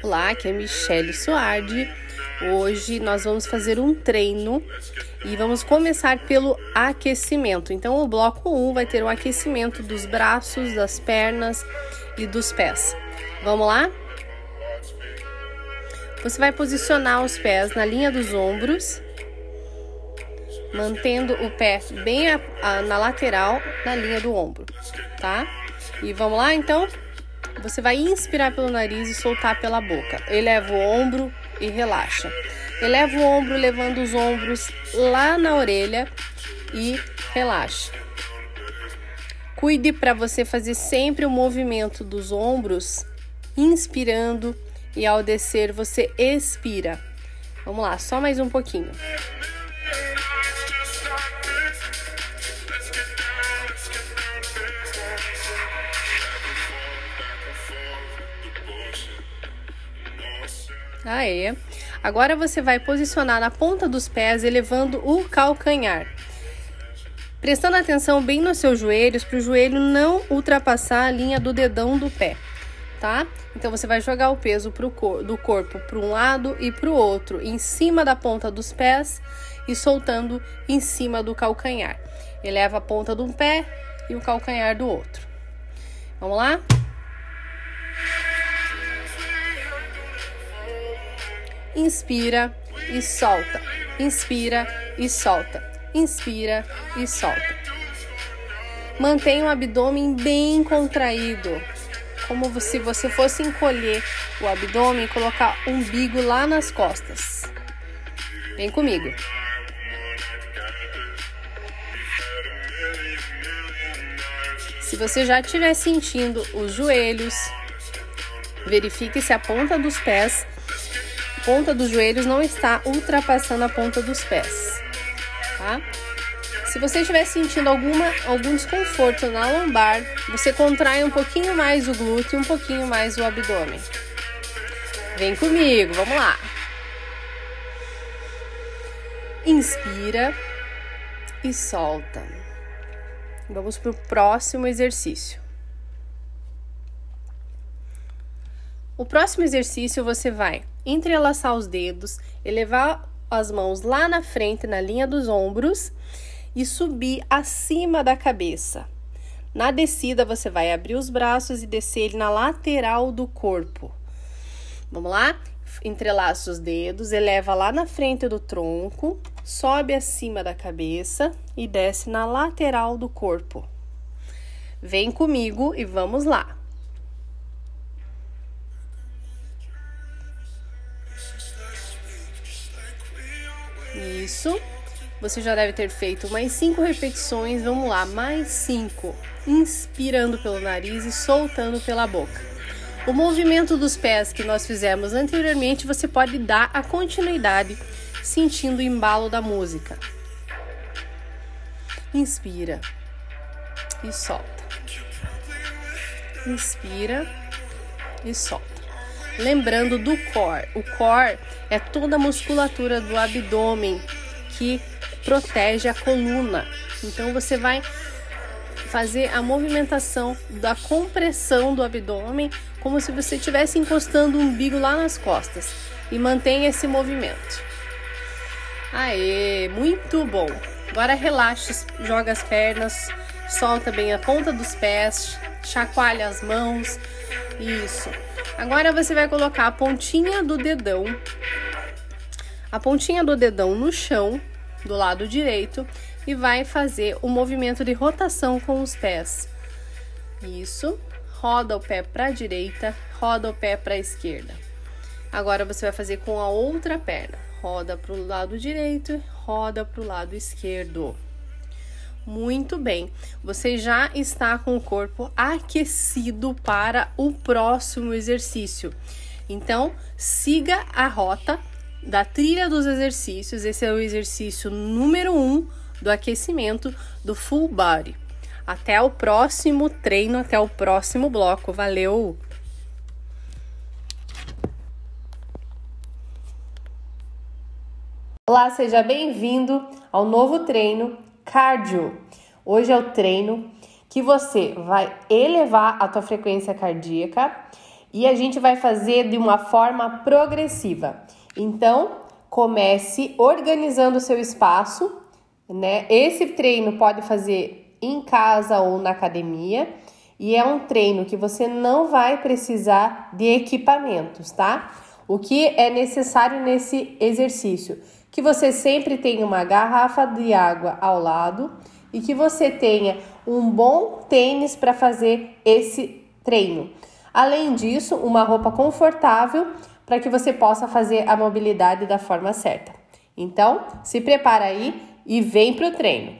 Olá, aqui é Michele Suardi. Hoje nós vamos fazer um treino e vamos começar pelo aquecimento. Então, o bloco 1 vai ter o aquecimento dos braços, das pernas e dos pés. Vamos lá? Você vai posicionar os pés na linha dos ombros, mantendo o pé bem a, a, na lateral na linha do ombro, tá? E vamos lá então? Você vai inspirar pelo nariz e soltar pela boca. Eleva o ombro e relaxa. Eleva o ombro, levando os ombros lá na orelha e relaxa. Cuide para você fazer sempre o movimento dos ombros, inspirando e ao descer você expira. Vamos lá, só mais um pouquinho. Aê. Agora você vai posicionar na ponta dos pés, elevando o calcanhar. Prestando atenção bem nos seus joelhos, para o joelho não ultrapassar a linha do dedão do pé, tá? Então você vai jogar o peso cor do corpo para um lado e para o outro, em cima da ponta dos pés e soltando em cima do calcanhar. Eleva a ponta de um pé e o calcanhar do outro. Vamos lá? Inspira e solta. Inspira e solta. Inspira e solta. Mantenha o abdômen bem contraído, como se você fosse encolher o abdômen e colocar o umbigo lá nas costas. Vem comigo. Se você já estiver sentindo os joelhos, verifique se a ponta dos pés ponta dos joelhos não está ultrapassando a ponta dos pés, tá? Se você estiver sentindo alguma, algum desconforto na lombar, você contrai um pouquinho mais o glúteo e um pouquinho mais o abdômen. Vem comigo, vamos lá. Inspira e solta. Vamos para o próximo exercício. O próximo exercício você vai entrelaçar os dedos, elevar as mãos lá na frente, na linha dos ombros e subir acima da cabeça. Na descida, você vai abrir os braços e descer ele na lateral do corpo. Vamos lá? Entrelaça os dedos, eleva lá na frente do tronco, sobe acima da cabeça e desce na lateral do corpo. Vem comigo e vamos lá. Isso. Você já deve ter feito mais cinco repetições. Vamos lá, mais cinco. Inspirando pelo nariz e soltando pela boca. O movimento dos pés que nós fizemos anteriormente, você pode dar a continuidade sentindo o embalo da música. Inspira e solta. Inspira e solta. Lembrando do core. O core é toda a musculatura do abdômen que protege a coluna. Então você vai fazer a movimentação da compressão do abdômen como se você estivesse encostando o umbigo lá nas costas e mantenha esse movimento. Aê, muito bom. Agora relaxa, joga as pernas, solta bem a ponta dos pés, chacoalha as mãos. Isso. Agora você vai colocar a pontinha do dedão, a pontinha do dedão no chão, do lado direito, e vai fazer o movimento de rotação com os pés. Isso. Roda o pé para a direita, roda o pé para a esquerda. Agora você vai fazer com a outra perna. Roda para o lado direito, roda para o lado esquerdo. Muito bem, você já está com o corpo aquecido para o próximo exercício. Então, siga a rota da trilha dos exercícios. Esse é o exercício número 1 um do aquecimento do full body. Até o próximo treino, até o próximo bloco. Valeu! Olá, seja bem-vindo ao novo treino cardio. Hoje é o treino que você vai elevar a tua frequência cardíaca e a gente vai fazer de uma forma progressiva. Então, comece organizando o seu espaço, né? Esse treino pode fazer em casa ou na academia, e é um treino que você não vai precisar de equipamentos, tá? O que é necessário nesse exercício? Que você sempre tenha uma garrafa de água ao lado e que você tenha um bom tênis para fazer esse treino. Além disso, uma roupa confortável para que você possa fazer a mobilidade da forma certa. Então, se prepara aí e vem para o treino.